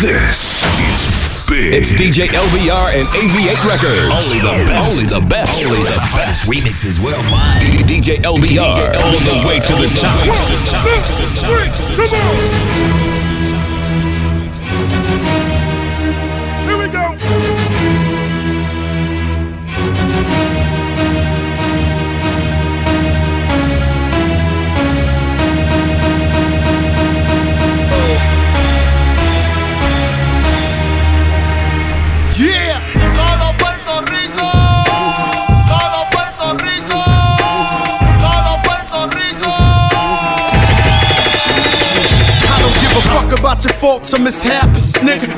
This is big. It's DJ LBR and AV8 Records. Only the best. Only the best. Only the best. Remixes worldwide. DJ LBR. DJ all the way to the top. Here about your faults or mishaps, nigga.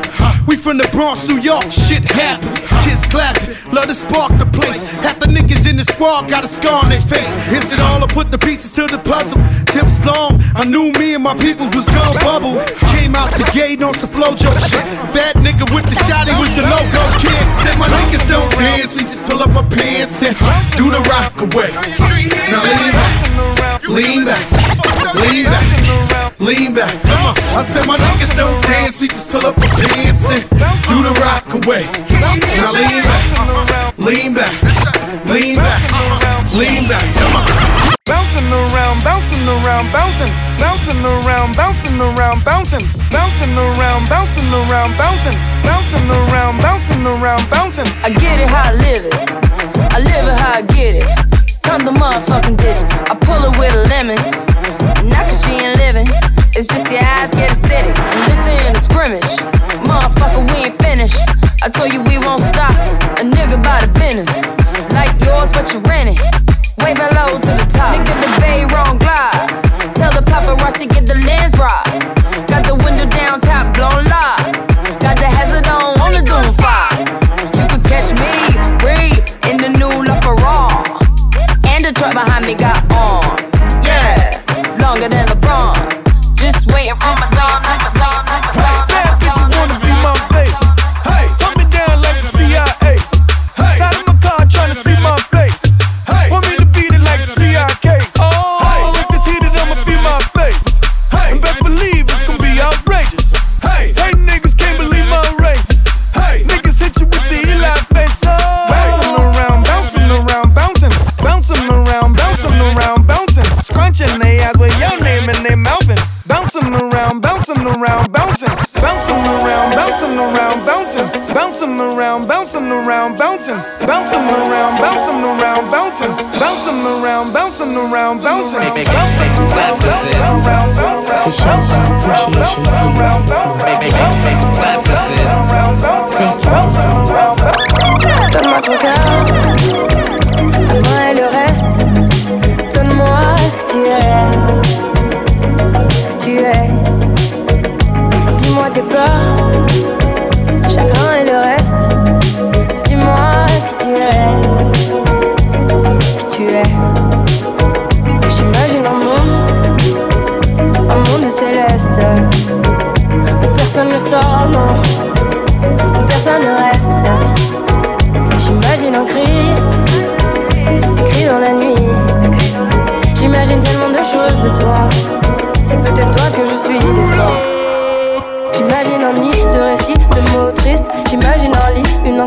We from the Bronx, New York, shit happens. Kids clapping, love to spark the place. Half the niggas in the squad got a scar on their face. Is it all? I put the pieces to the puzzle. Just long, I knew me and my people was gonna bubble. Came out the gate on some flojo shit. Bad nigga with the shotty with the logo kid. Said my niggas don't dance, we just pull up our pants and do the rock away. Now lean lean back, lean back. Lean back. I said my niggas don't dance, we just pull up the pants and do the rock away. Now lean back, lean back, lean back, lean back, come on. Bouncing around, bouncing around, bouncing, bouncing around, bouncing around, bouncing, bouncing around, bouncing around, bouncing, bouncing around, bouncing around, bouncing. I get it how I live it. I live it how I get it. Come the motherfucking digits. Pull her with a lemon. Not cause she ain't living. It's just your eyes get acidic. And this ain't a scrimmage. Motherfucker, we ain't finished. I told you we won't stop. A nigga by the business. Like yours, but you rent it. Around,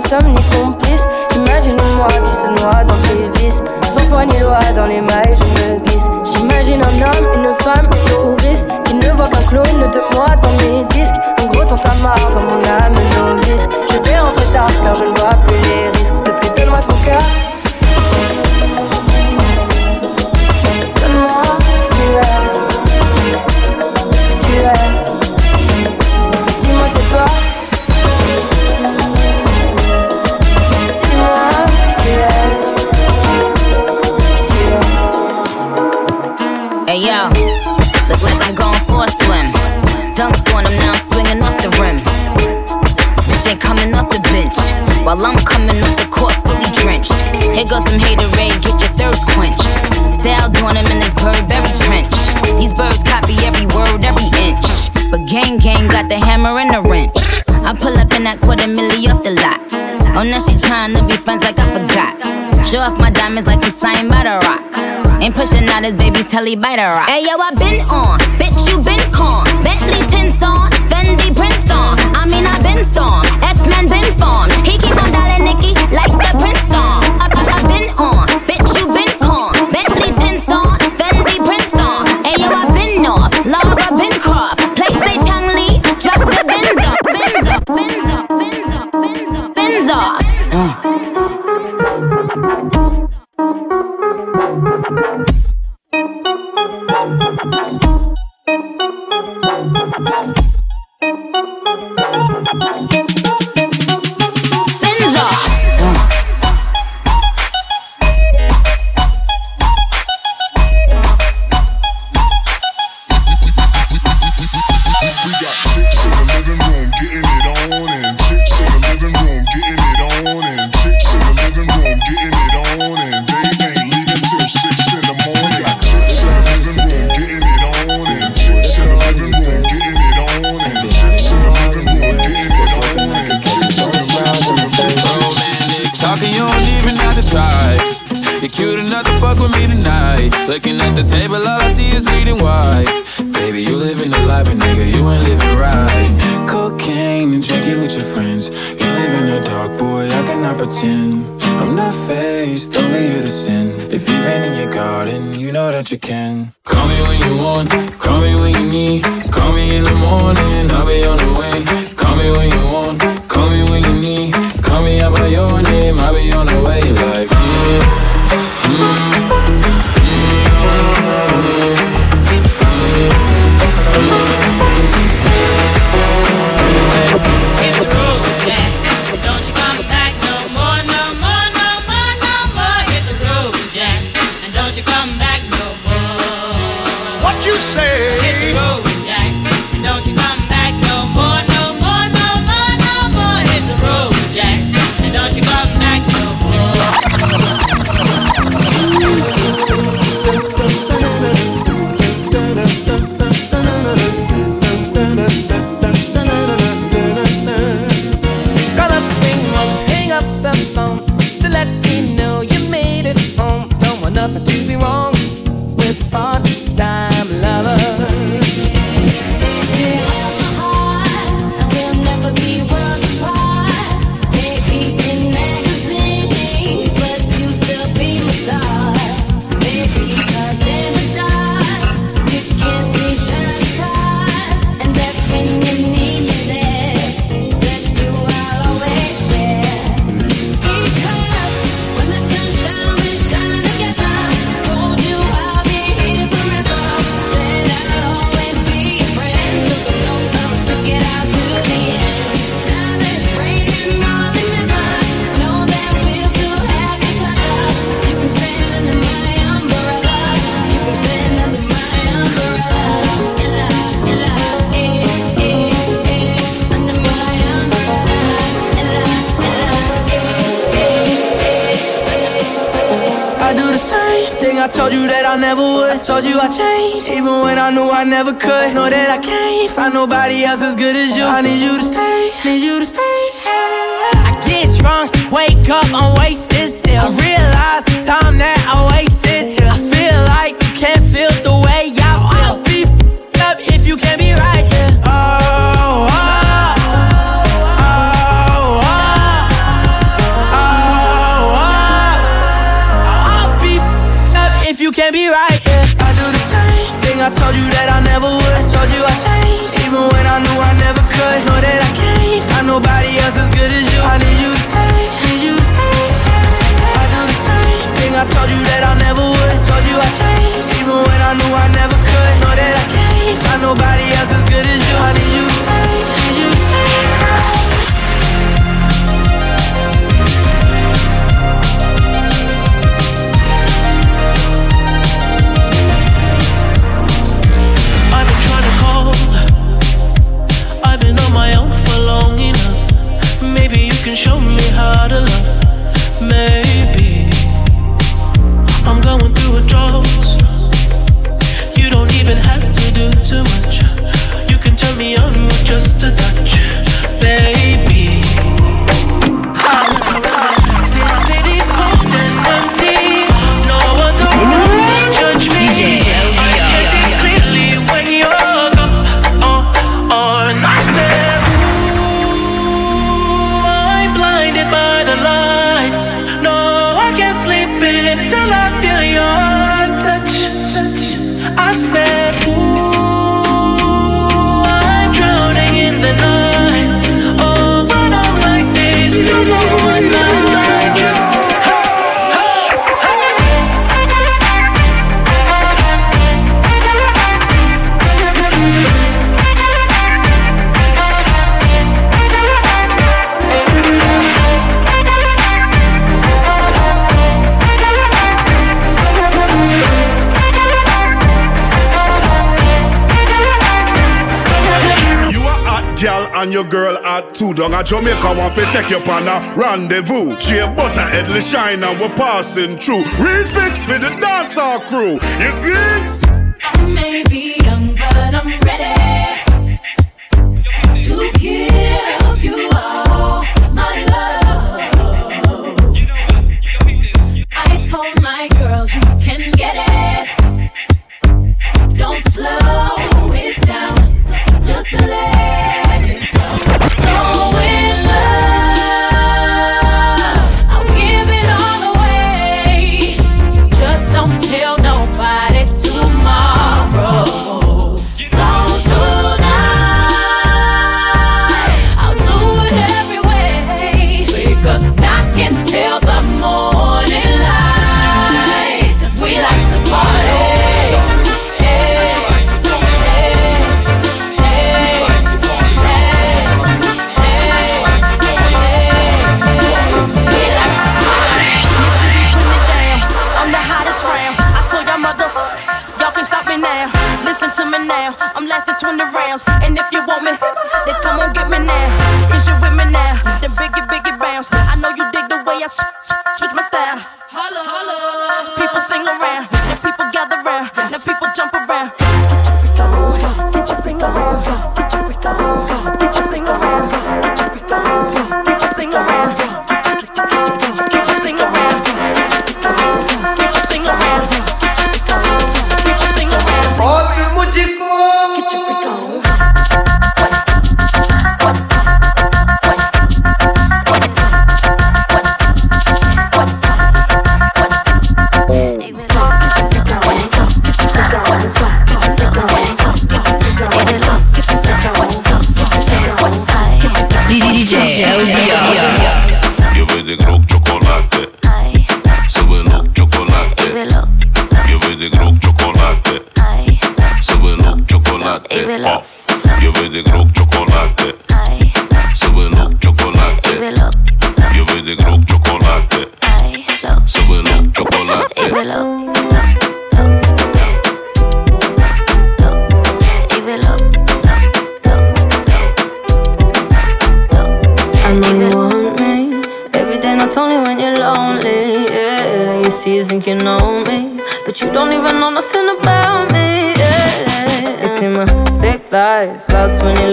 lit, une insomnie complice. J'imagine moi qui se noie dans tes vices. Sans foi ni loi dans les mailles, je me glisse. J'imagine un homme, une femme, un touriste qui ne voit qu'un clone de moi dans mes disques. En gros, t'en t'as marre dans mon âme novice. Je vais rentrer tard car je ne vois plus les Oh, now she trying to be friends like I forgot. Show off my diamonds like I'm signed by the rock. Ain't pushing out his baby's telly by the rock. Hey, yo, I been on. Bitch, you been con. Bentley tints on. Fendi prints on. I mean, I been storm. X-Men been formed. Thank you. Nobody a Jamaica want to take you on a rendezvous. She a butter headly shine and we're passing through. Real fix for the dancehall crew. You see it? I may be young, but I'm ready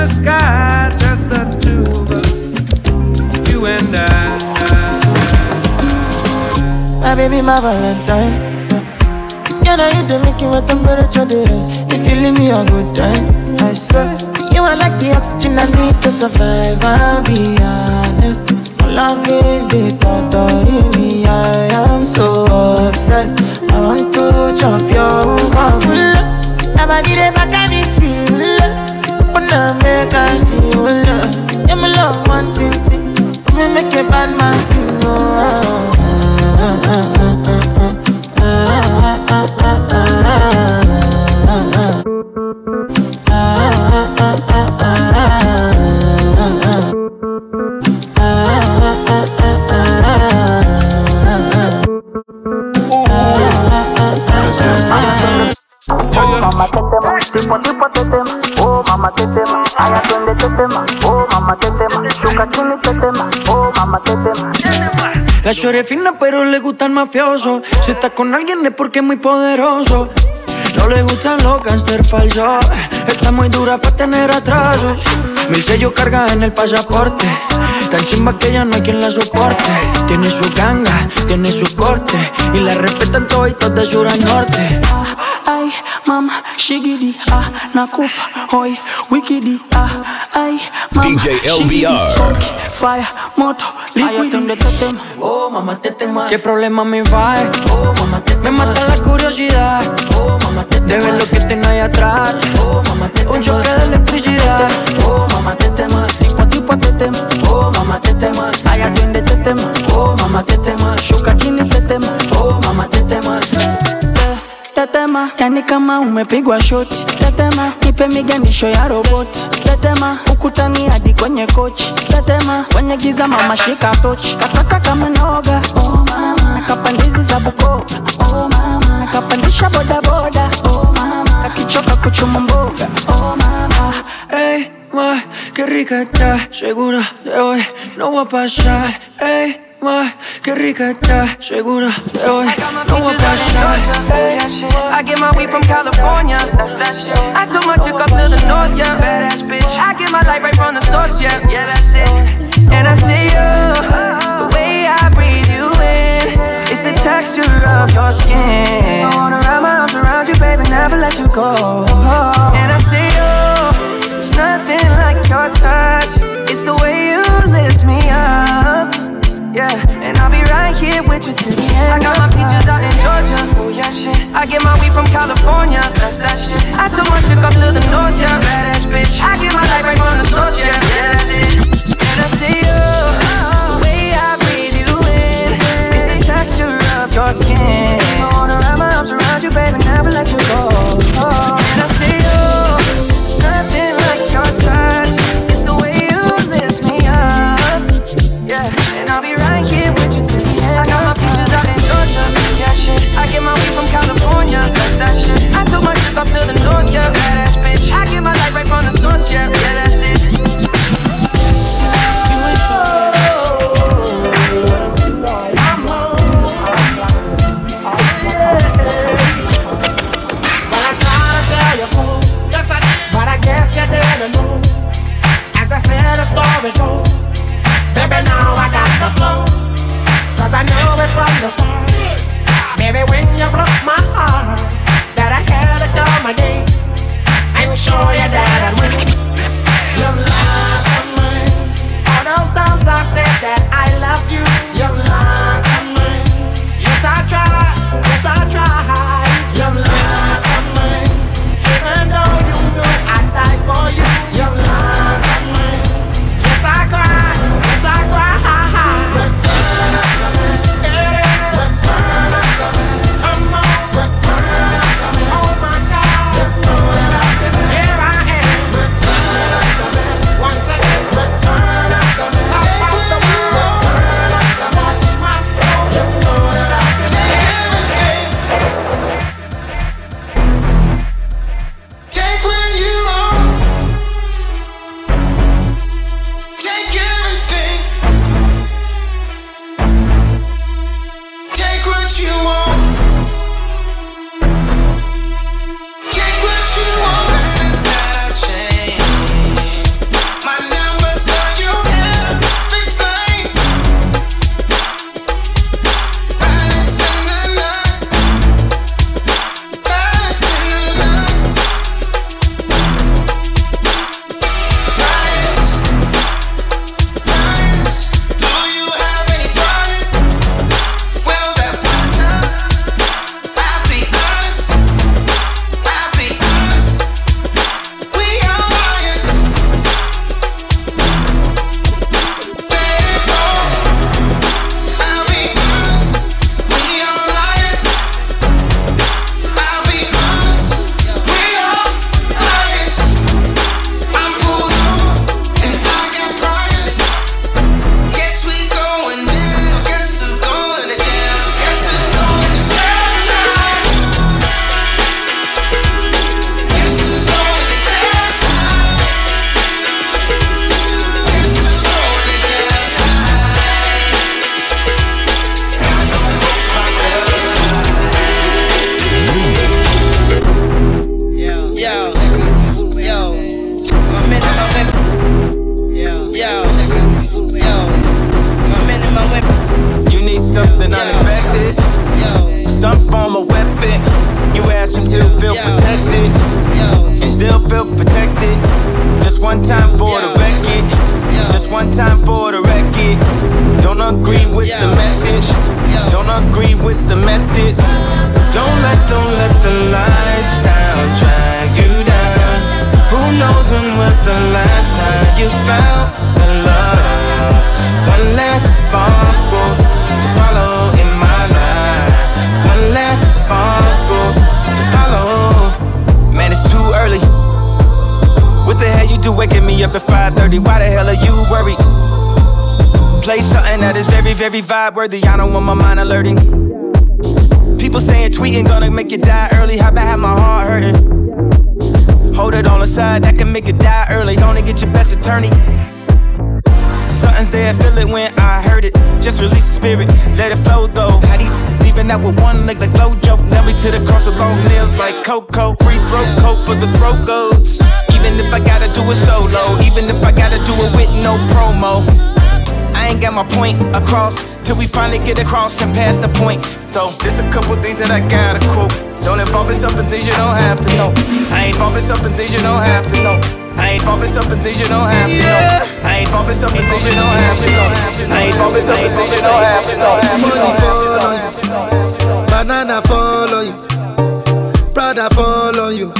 the sky, just the two of us, you and I. My baby, my Valentine. Yeah, now you do make you what temperature is. If you leave me a good time, I swear. You are like the oxygen I need to survive. I'll be honest. Loving the thought of me, I am so obsessed. I want to chop your heart. Nobody dey back at this shit make I slow love. Yeah, me love one thing, thing. But me make a bad man sing. Oh, Oh, mama, take them. Haya twende tetema, oh mama tetema, oh mama tetema. La chore fina pero le gusta el mafioso. Si está con alguien es porque es muy poderoso. No le gustan los gangster falsos Está muy dura para tener atrasos. Mil sellos carga en el pasaporte. Tan chimba que ya no hay quien la soporte. Tiene su ganga, tiene su corte. Y la respetan todos de sur a norte shigidi, ah, nakufa, hoy, wikidi, ah, ay, mama, DJ LBR. hoki, fire, moto, liquidi. tetema, oh mamá tetema ¿Qué problema me va? Oh mamá tetema Me mata la curiosidad, oh mamá tetema De ver lo que tengo ahí atrás, oh mamá tetema Un choque de electricidad, oh mamá tetema Tipo, tipo, tetema, Oh mamá tetema haya twende tetema, Oh mamá tetema shuka chini tetema, Oh mamá tetema te- tetema, yani kama umepigwa shoti, tetema, nipe miganisho ya roboti, tetema, ukutani hadi kwenye kochi, tetema, kwenye giza mama shika tochi, kataka kama noga, oh mama, nakapandizi za Bukoba, oh mama, nakapandisha bodaboda, oh mama, akichoka kuchuma mboga, oh mama, hey, ma, qué rica está, segura de hoy no va a pasar. Ey, ma, qué rica está, segura de hoy no va a pasar. I get my weed from California. That's that shit. I took my chick up to the north, yeah. Badass bitch. I get my light right from the source, yeah. Yeah, that's it. And I see you, the way I breathe you in. It's the texture of your skin. I wanna wrap my arms around you, baby, never let you go. And I see you, it's nothing like your touch. It's the way you lift me up. Yeah, and I'll be right here with you till the end. I got my peaches out in Georgia. Oh yeah, shit. I get my weed from California. That's that shit. I took my chick up to the north, yeah. Badass bitch. I get my life right from the source, yeah. Yeah, that's it. And I see you, the way I breathe you in. It's the texture of your skin. I wanna wrap my arms around you, baby, never let you go. And 5:30? Why the hell are you worried? Play something that is very, very vibe worthy. I don't want my mind alerting. People saying tweeting gonna make you die early. How about have my heart hurting? Hold it on the side, that can make you die early. Gonna get your best attorney. Something's there, feel it when I heard it. Just release the spirit, let it flow though. How do leaving out with one leg like Flojo? Nail me to the cross with long nails like Coco. Free throat coat for the throat goats. Even if I gotta do it solo, even if I gotta do it with no promo. I ain't got my point across till we finally get across and pass the point. So there's a couple things that I gotta quote. Don't involve yourself in things you don't have to know. I ain't involved myself in things you don't have to know. I ain't involved myself in things you don't have to know. I ain't involved myself in things you don't have to know. I ain't involved myself in things you don't have to know. Money fall on you, banana fall on you, Prada fall on you.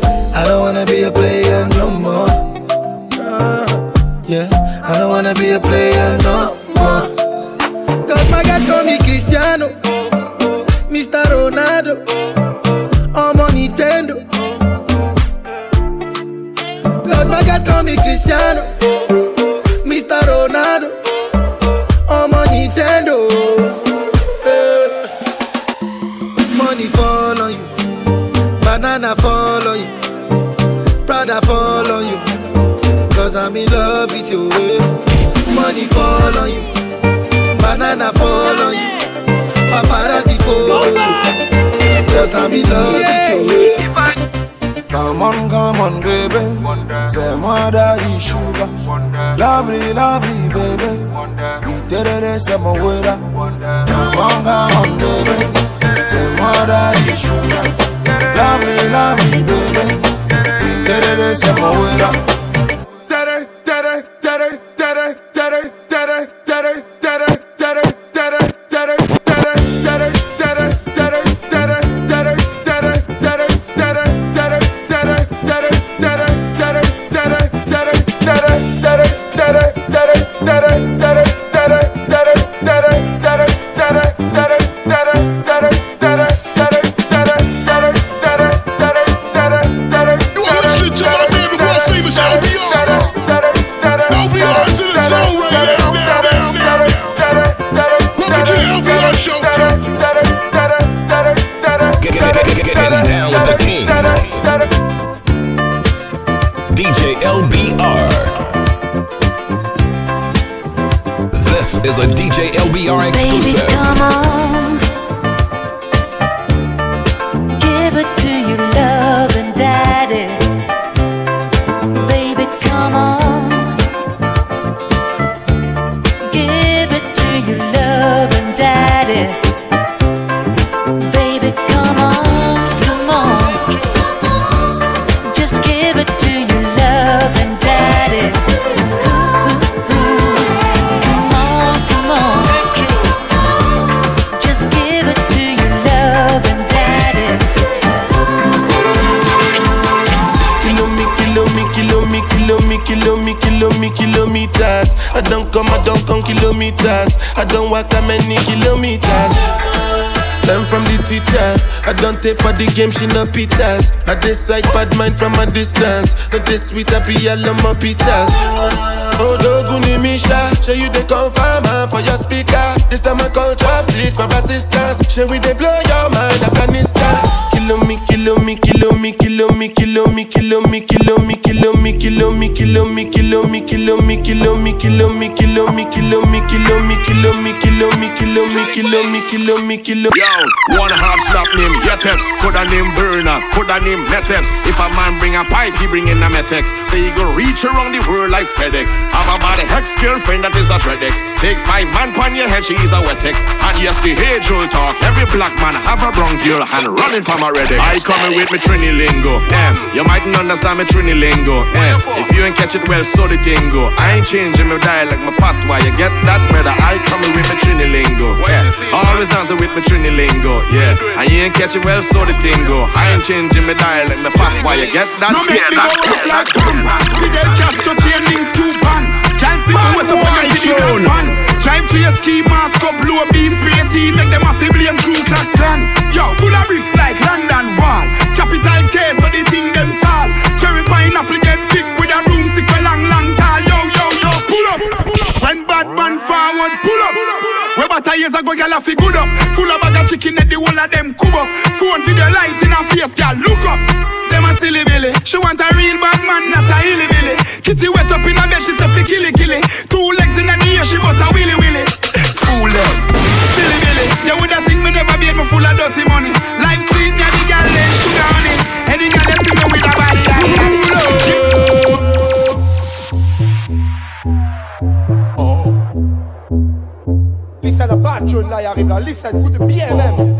Yeah, yeah. I don't wanna be a player no more. Uh, yeah. I don't wanna be a player no more. Cause my guys call me Cristiano, Mr. Ronaldo, I'm on Nintendo. Cause my guys call me Cristiano, you, Prada fall on you. Cause I'm in love with you. eh. Money fall on you, banana fall on you, paparazzi follow you. Cause I'm in love with you. eh. Come on, come on, baby. Say moi daddy sugar. Lovely, lovely, baby. We did it, say my waiter. Come on, come on, baby. Say moi daddy sugar. Lovely, lovely, baby. Did it, kilometers. I don't walk that many kilometers. Learn from the teacher. I don't take for the game, she no pitas. I decide bad mind from a distance. Not this sweet, I be all on my pitas. Oh, Odoguni Misha, show you the confirm for your speaker. This time I call chopsticks for assistance. Show we they blow your mind, Afghanistan. Kilo me, kilo me, kilo me, kilo me, kilo me, kilo me, kilo me, kilo me, kilo me, kilo me, kilo me, kilo me, kilo me, kilo me, kilo me, kilo me, kilo me, kilo me, kilo me. Yo, one half slap name Yeteps, put a name burner, put a name Meteps. If a man bring a pipe, he bring in a Metex. So he go reach around the world like FedEx. Have a bad ex girlfriend that is a Tredex. Take five man pon your head, she is a Wetex. And yes, the age old talk. Every black man have a bronchial and running from a Redex. I coming with me Trini lingo. Damn, you mightn't understand me Trini lingo. Eh, if you ain't catch it well, so the tingo. I ain't changing my dialect, my patois. You get that, brother? I coming with me Trini lingo. Always dancing with me Trini lingo. Yeah, and you ain't catching well, so the tingo. I ain't changing my dialect, my patois. You get that? No make me go yeah, like bam. Fidel Castro chain links two pan. Can't see with the one is the fan. Drive to your ski mask up, blow a beast spray team, make them a blame true class clan. Yo, full of bricks like London Wall. Capital K, so the thing them tall. Cherry pineapple get big with a broomstick a long, long tall. Yo, yo, yo, pull up. When bad man forward, pull up. About years ago, gyal a fi good up. Full of bag of chicken, and the whole of them cub up. Phone video light in her face, gyal look up. Them a silly billy. She want a real bad man, not a hilly billy. Kitty wet up in her bed, she say fi killy killy. Two legs in the ear, she bust a willy willy. Fool them. Silly billy. You woulda think me never beat me full of dirty money. Arrive là. Listen, écoute bien même.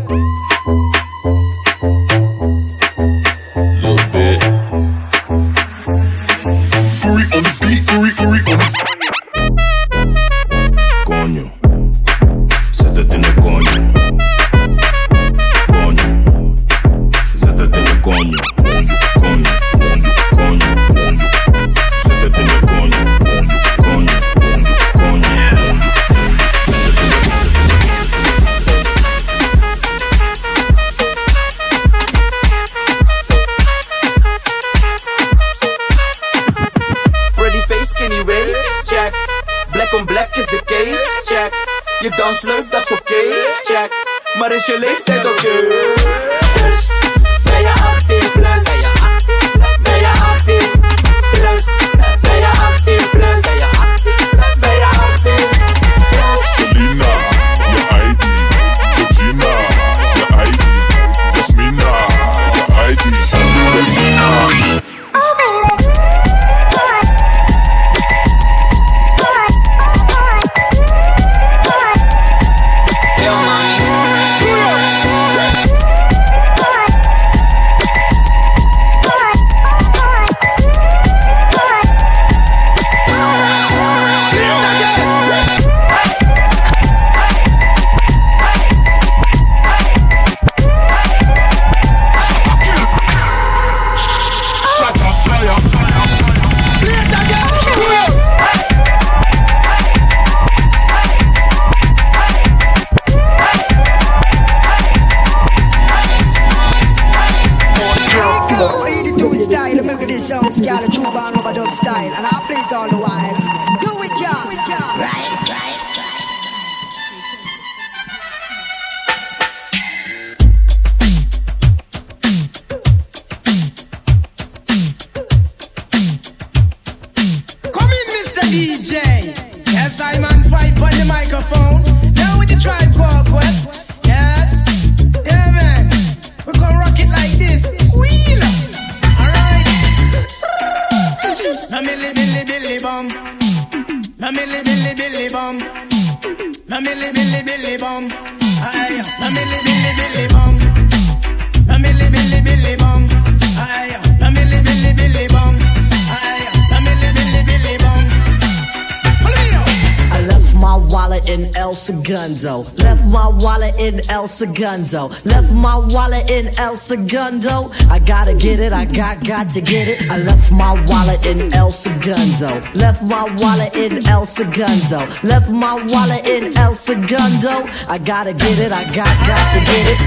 Segundo. Left my wallet in El Segundo. I gotta get it, I got got to get it. I left my wallet in El Segundo. Left my wallet in El Segundo. Left my wallet in El Segundo. I gotta get it, I got got to get it.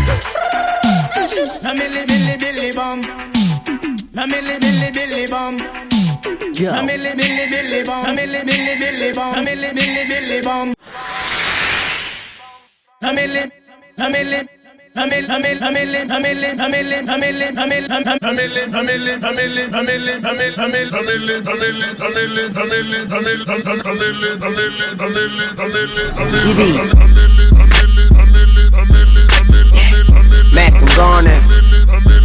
Milli billy billy bum. Milli billy billy bum. Milli billy billy bum. Milli billy billy bum. Milli billy billy bum. My milli, my milli. Family, family, family, family, family, family, family, family, family, family, family, family, family, family, family, family, family, family, family, Mac Garner.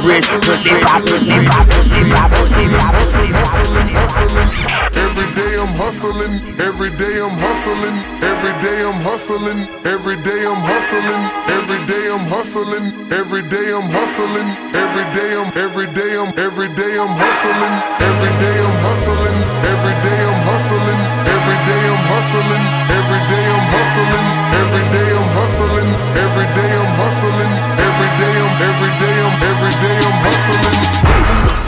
Pussy pop, pussy pop, pop, pussy pop, pussy pop. Every day I'm hustling, every day I'm hustling, every day I'm hustling, every day I'm hustling, every day I'm hustling, every day I'm hustling, every day I'm every day I'm every day I'm hustling, every day I'm hustling, every day I'm hustling, every day I'm hustling, every day I'm hustling, every day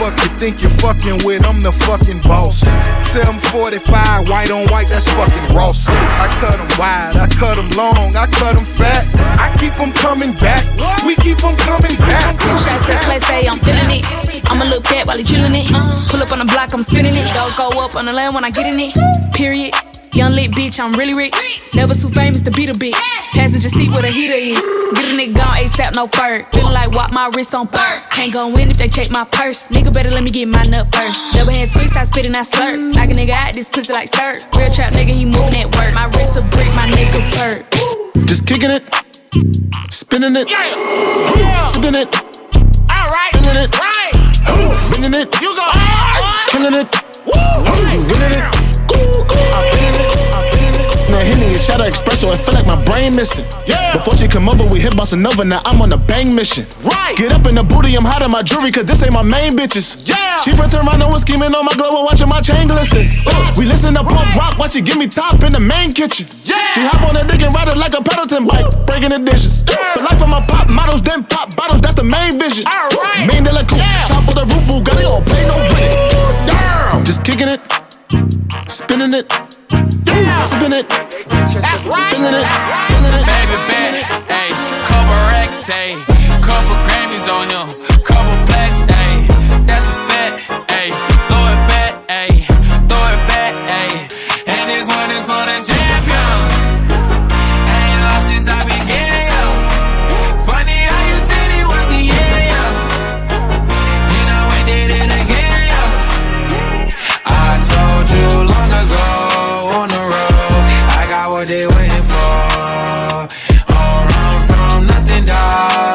fuck you think you're fucking with? I'm the fucking boss. 745, white on white, that's fucking Ross. I cut them wide, I cut them long, I cut them fat. I keep them coming back, we keep them coming back. Two shots to clay say I'm feeling it. I'ma look back while he drilling it. Pull up on the block, I'm spinning it. Those go up on the land when I get in it. Period. Young lit bitch, I'm really rich. Never too famous to beat a bitch. Passenger seat where the heater is. Get a nigga gone ASAP, no fur. Feeling like walk my wrist on fur. Can't go in if they check my purse. Nigga better let me get my nut first. Double hand twist, I spit and I slurp. Like a nigga out this pussy like stir. Real trap nigga, he moving at work. My wrist a brick, my nigga perk. Just kicking it, spinning it, sipping it, Alright, feeling it, right. bringing it, You go. killing it, you winning it. I'm winning it. Now Henny and Shadow Espresso, I feel like my brain missing. Yeah. Before she come over, we hit bossa another. Now I'm on a bang mission. Right. Get up in the booty, I'm hot hiding my jewelry, cause this ain't my main bitches. Yeah. She from Toronto was scheming on my glow and watching my chain glisten. Uh, we listen to punk rock while she give me top in the main kitchen. Yeah. She hop on that dick and ride it like a Pendleton bike, breaking the dishes. The life of my pop models, then pop bottles, that's the main vision. Alright. Main de la coupe, Yeah. top of the roof, Bugatti, don't pay no rent. Damn. Just kicking it, spinning it, yeah. Spin it. That's right. Spin it. Baby bet. Hey, couple racks. Hey, couple Grammys on him. Couple black.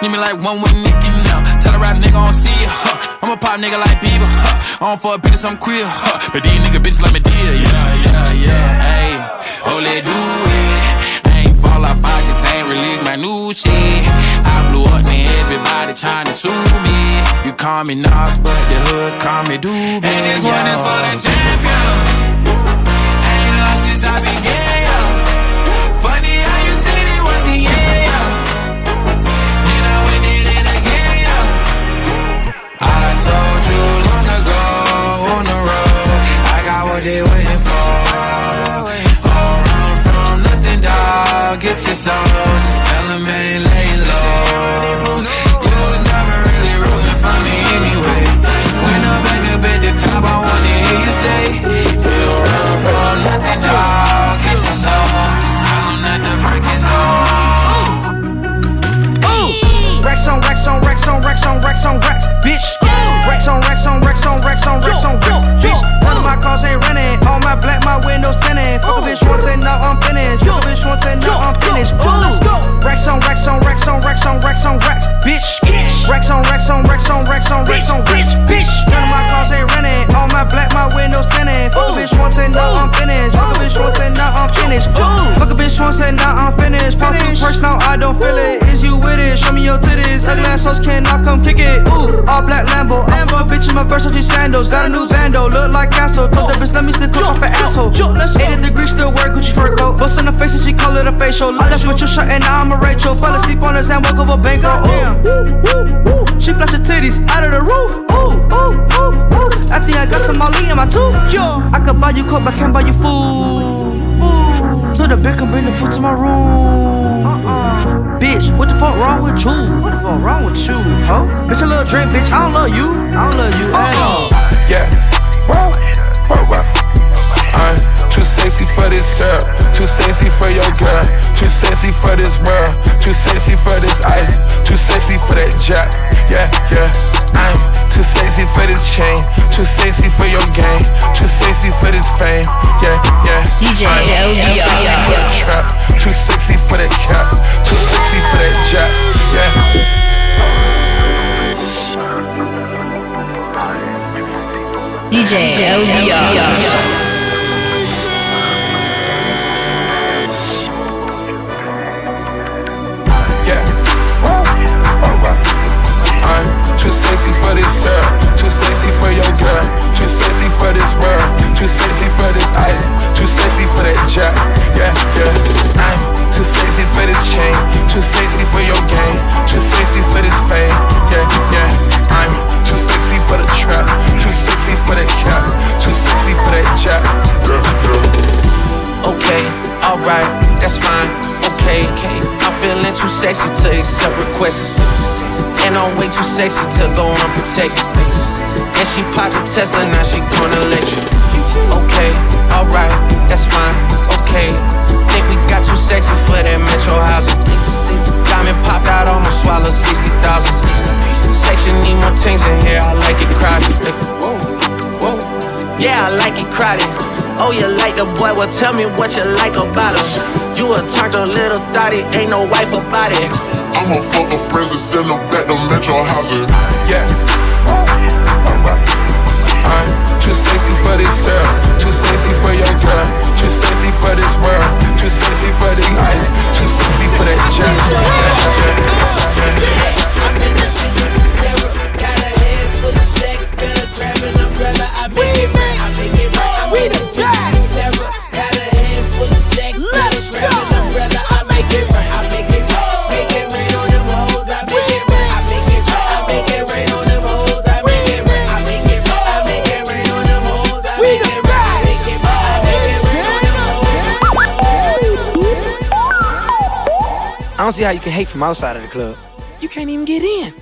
Need me like one with Nicky now. Tell a rap nigga I don't see ya, huh? I'm a pop nigga like Bieber, huh? I don't fuck bitches, I'm queer, huh? But these nigga bitches like me dear, yeah, yeah, yeah. Hey, oh, let do it. I ain't fall off, I just ain't release my new shit. I blew up, man, everybody tryna sue me. You call me Nas, but the hood call me Doobie. And this one is for the champion. Ain't lost since I began, dog. Get your soul, just tell them ain't laying low. You was never really rooting for me anyway. When I'm back up at the top, I wanna hear you say, You don't run from nothing, dog. Get soul, just tell that the break is over. Rex on Rex on Rex on Rex on Rex on Rex, bitch. Rex on Rex on Rex on Rex on Rex on Rex, cars ain't renting. All my black, my windows tinted. Fuck a bitch once and now I'm finished. Fuck a bitch finish. Ooh. Let's go. Racks on racks on racks on racks on racks on racks, bitch. Racks on racks on racks on racks on racks on racks, bitch. None of my cars ain't running. All my black, my windows tinted. Fuck a bitch once and now I'm finished. Fuck a bitch once and now I'm finished. Bitch once now I'm finished. Pop two perks now I don't feel it. Is you with it? Show me your titties. Ugly ass hoes cannot come kick it. Ooh, all black Lambo. I'm a bitch in my Versace sandals. Got a new bando, look like Castle. Told the bitch let me stick off an asshole. 80 degrees still wear Gucci fur coat. Bust in the face and she call it a facial. I left with your shirt and now I'm a Rachel. Fell asleep on his hand, woke up a bango. Ooh, she flash her titties out of the roof. Ooh, ooh, ooh, ooh. I think I got some Molly in my tooth. Yo, I could buy you coke, but can't buy you food. Food. To the bitch can bring the food to my room. Uh-uh. Bitch, what the fuck wrong with you? What the fuck wrong with you, huh? Bitch, a little drink, bitch. I don't love you. I don't love you at uh-uh. all. Yeah. Sexy for this syrup. Too sexy for your girl. Too sexy for this world. Too sexy for this ice. Too sexy for that jack. Yeah, yeah. I'm too sexy for this chain. Too sexy for your game. Too sexy for this fame. Yeah, yeah. DJ I'm Too sexy for the trap. Too sexy for that cap. Too sexy for that jack. Yeah. DJ LBR. Sexy for this syrup. Too sexy for your girl. Too sexy for this world. Too sexy for this ice. Too sexy for that jack. Yeah, yeah. I'm too sexy for this chain. Too sexy for your game. Too sexy for this fame. Yeah, yeah. I'm too sexy for the trap. Too sexy for that cap. Too sexy for that jack. Yeah, yeah. Okay, alright, that's fine. Okay, I'm feeling too sexy to accept requests. Too sexy to go unprotected. And she popped a Tesla, now she gonna let you. Okay, alright, that's fine. Okay, think we got too sexy for that metro housing. Diamond popped out, almost swallowed 60,000. Section need more things in here, I like it crowded. Whoa, whoa. Yeah, I like it crowded. Oh, you like the boy? Well, tell me what you like about him. You a turned a little thotty, ain't no wife about it. I'ma fuck her friends and send them back to Metro Housing. Yeah. Alright. I'm too sexy for this syrup. Too sexy for your girl. Too sexy for this world. Too sexy for this ice. Too sexy for that jack. I don't see how you can hate from outside of the club. You can't even get in.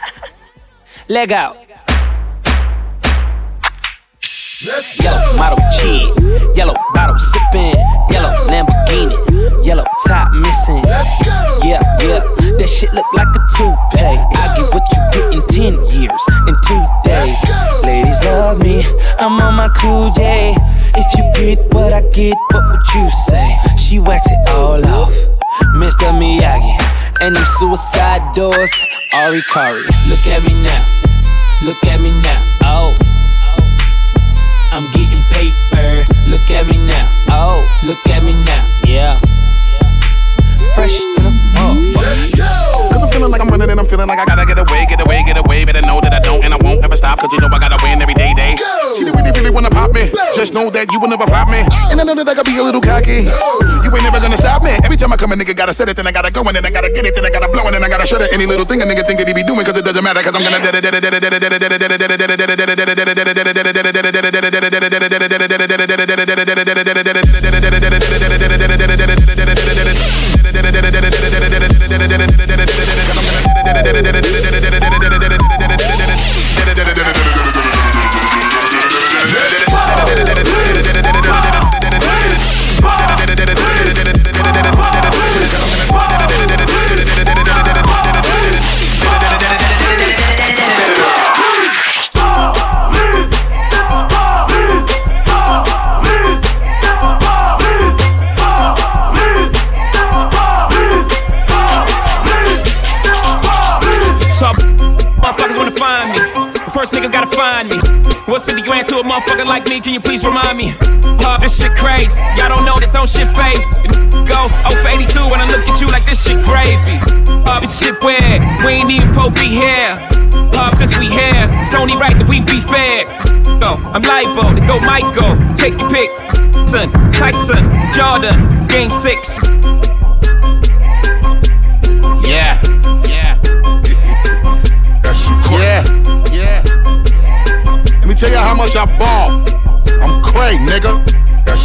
Leg out. Yellow model chick, yellow bottle sipping, yellow Lamborghini, yellow top missing. Yeah, yeah, that shit look like a toupee. I get what you get in 10 years, in two days. Ladies love me, I'm on my cool J. If you get what I get, what would you say? She wax it all off, Mr. Miyagi. And them suicide doors, Hari Kari. Look at me now, look at me now, oh. I'm getting paper. Look at me now. Oh, look at me now. Yeah. Fresh to the motherfucker feeling like I'm running and I'm feeling like I gotta get away, get away, get away. Better know that I don't and I won't ever stop, cause you know I gotta win every day, day. Go. She really, really wanna pop me. Just know that you will never flop me. Oh. And I know that I gotta be a little cocky. Oh. You ain't never gonna stop me. Every time I come, a nigga gotta set it, then I gotta go, and then I gotta get it, then I gotta blow, and then I gotta shut it. Any little thing a nigga think that he be doing, cause it doesn't matter, cause I'm gonna. Yeah da da like me, can you please remind me? Uh, this shit crazy. Y'all don't know that don't shit faze. Go 0 for 82 when I look at you like this shit gravy. Uh, this shit weird. We ain't even pro be here. Uh, since we here, it's only right that we be fair. Go, I'm liable to go Michael. Take your pick. Son, Tyson, Jordan, game six. Tell you how much I ball. I'm crazy, nigga.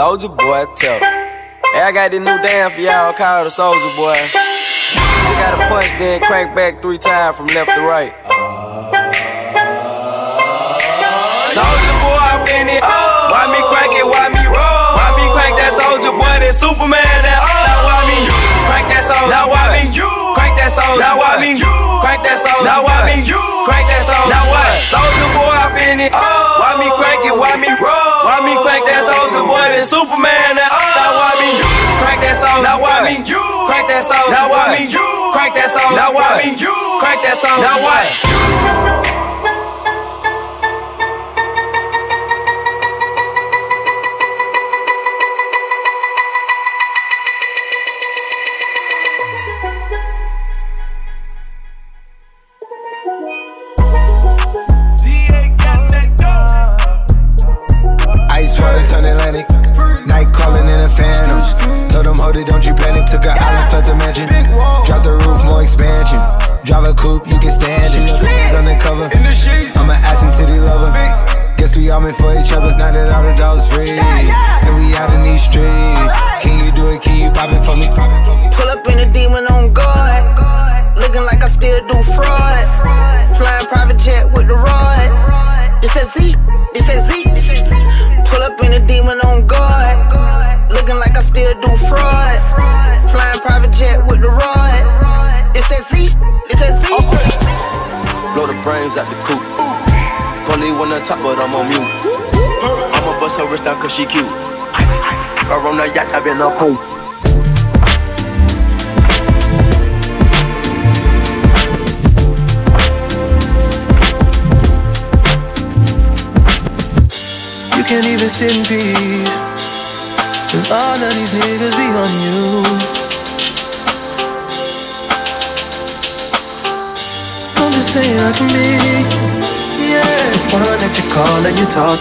Soulja Boy, tell. Hey, I got this new dance for y'all called the Soulja Boy. Just gotta punch, then crank back three times from left to right. Soulja Boy, I'm in it. Why me crank it? Why me roll? Why me crank that Soulja Boy? That Superman? That now why me crank that soldier? Now why me crank that soldier? Now why me crank that soldier? Now why me crank that soldier? Now what? Soulja Boy, I'm in it. Why me crank it? Why me roll? Why me crank that Soulja Boy? That Superman? That why me song. Now I mean you. Crank that song. Now I mean you. Crank that song. Now I mean you. Crank that song. Now why?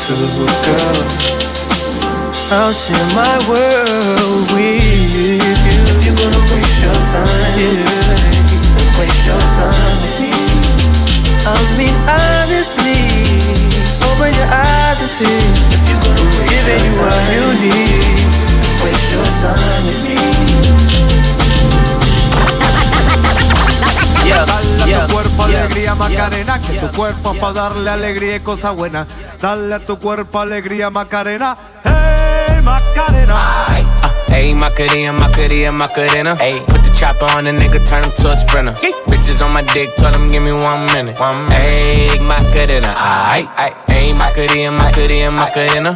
Talk girl. I'll share my world with you. If you're gonna waste your time, yeah. Waste your time with me. I mean, honestly, open your eyes and see. If you're gonna waste giving you what you need, alegría Macarena, que tu cuerpo pa' darle alegría y cosa buena. Dale a tu cuerpo alegría Macarena, hey Macarena. Ayy, Macarena, Macarena, Macarena. Ayy, put the chopper on the nigga, turn him to a sprinter. Bitches on my dick, tell him give me one minute. One minute. Ayy, Macarena, aight. Ayy, Macarena, Macarena, Macarena.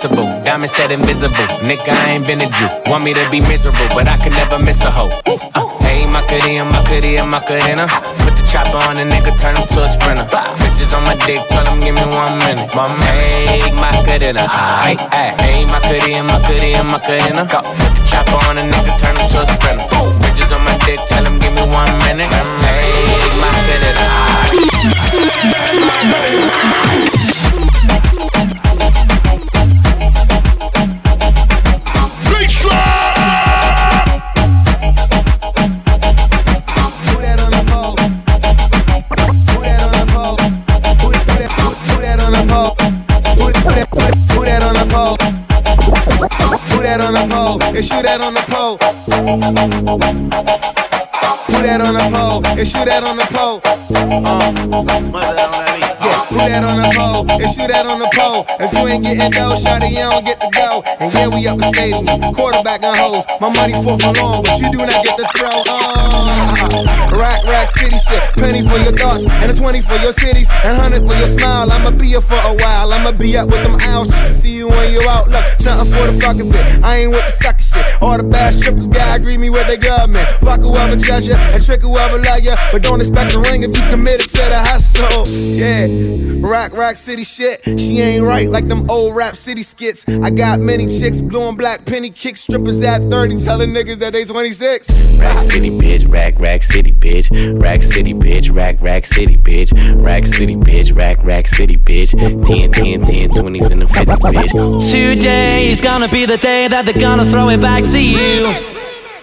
Diamond said invisible. Nigga, I ain't been a Jew. Want me to be miserable, but I can never miss a hoe. Uh, hey, Macarena, Macarena, Macarena. Put the chopper on a nigga, turn him to a sprinter. Bitches on my dick, tell him give me one minute. My hey, Macarena. Ay, ay, hey, Macarena, Macarena, Macarena. Put the chopper on a nigga, turn him to a sprinter. Bitches on my dick, tell him give me one minute. Hey, Macarena. that on the pole and shoot that on the pole. Put that on the pole and shoot that on the pole. Uh, Put that on the pole and shoot that on the pole. If you ain't getting dough, shot it, you don't get the dough. And yeah, we up the stadium, quarterback on hoes. My money for long, but you do not get the throw. Uh, rack, rack, city shit. Penny for your thoughts, and a 20 for your cities, and 100 for your smile. I'ma be here for a while. I'ma be up with them owls just to see you when you out. Look, something for the fucking bit. I ain't with the sucker shit. All the bad strippers gotta agree me with their government. Fuck whoever judge ya, and trick whoever love ya. But don't expect a ring if you committed to the hustle. Yeah. Rock, rock city shit. She ain't right like them old rap city skits. I got many chicks, blue and black penny kick strippers at 30, telling niggas that they 26. Rack city bitch, rack, rack city bitch. Rack city bitch, rack, rack city bitch. Rack city bitch, rack, rack city bitch. 10, 10, 10, 20s and the 50s bitch. Today is gonna be the day that they're gonna throw it back to you.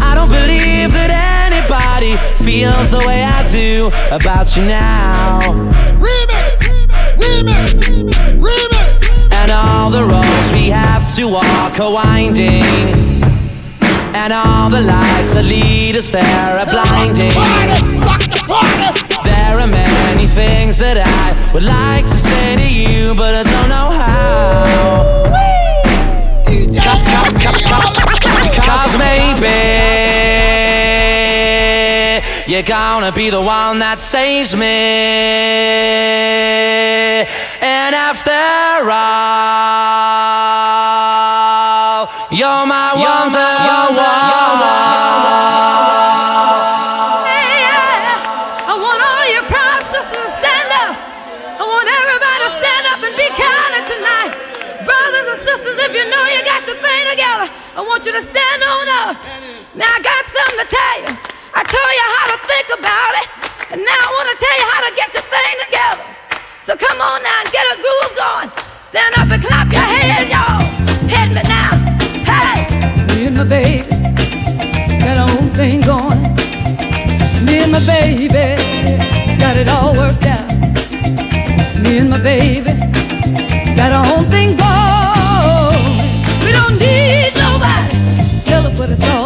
I don't believe that anybody feels the way I do about you now. Remix, remix, remix. And all the roads we have to walk are winding. And all the lights that lead us there are blinding. Rock the party, There are many things that I would like to say to you, but I don't know how. Cause maybe you're gonna be the one that saves me. And after all, you're my wonder. I you to stand on up. Now I got something to tell you. I told you how to think about it, and now I want to tell you how to get your thing together. So come on now and get a groove going. Stand up and clap your hands, y'all. Hit me now. Hey! Me and my baby got our own thing going. Me and my baby got it all worked out. Me and my baby got our own thing going. Tell us what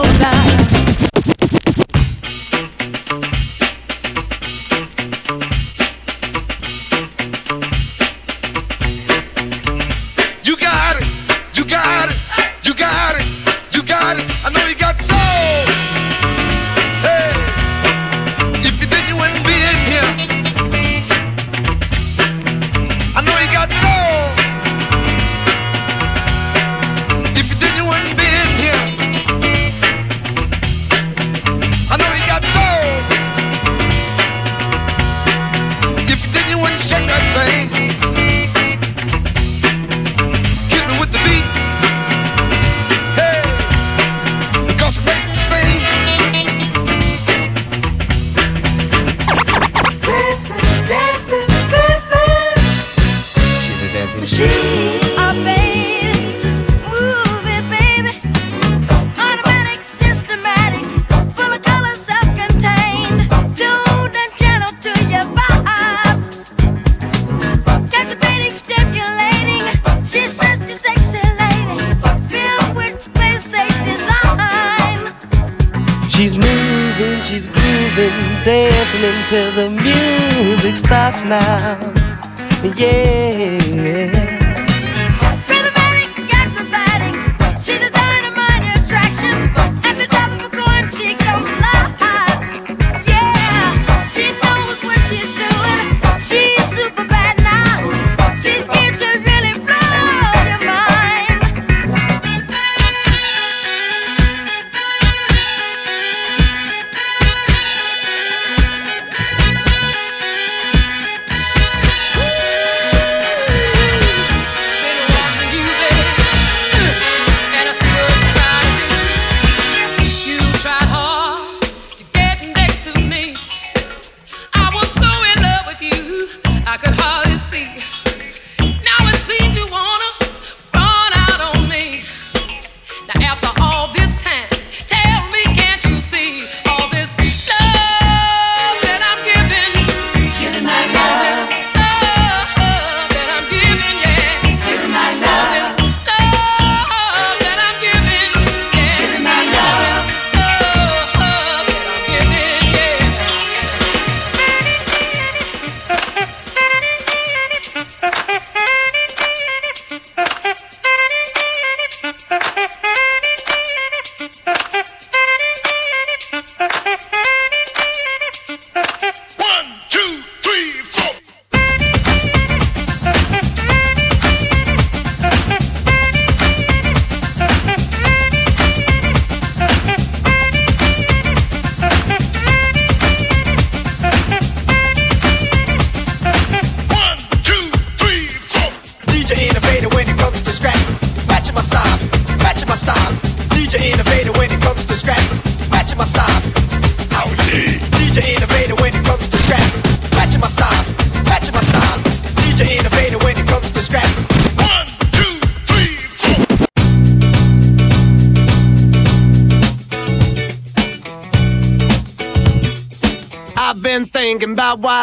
ha ha ha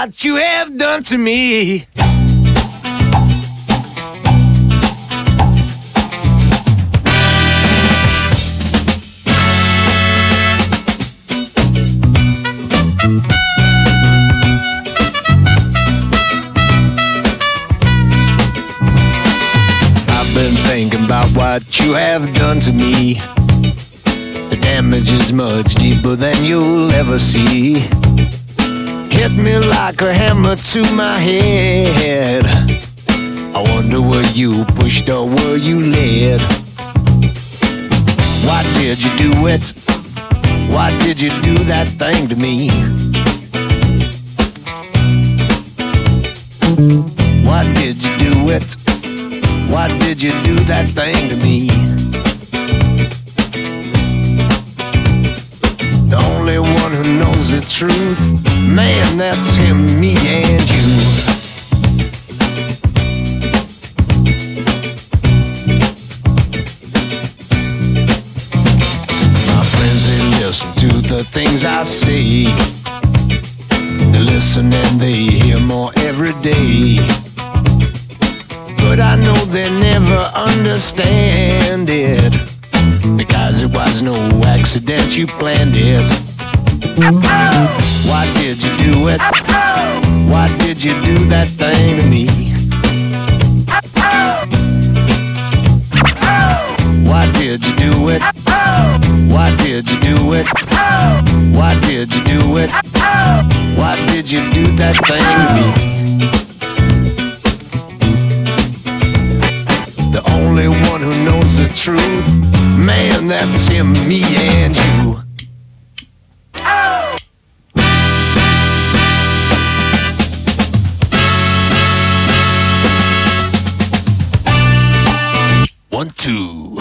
what you have done to me. I've been thinking about what you have done to me. The damage is much deeper than you'll ever see me like a hammer to my head. I wonder were you pushed or were you led? Why did you do it? Why did you do that thing to me? Why did you do it? Why did you do that thing to me? The only one who knows the truth Man, that's him, me and you. My friends, they listen to the things I say. They listen and they hear more every day. But I know they never understand it. Because it was no accident, you planned it. Why did you do it? Why did you do that thing to me? Why did you do it? Why did you do it? Why did you do it? Why did you do that thing to me? The only one who knows the truth, man, that's him, me and you. Two.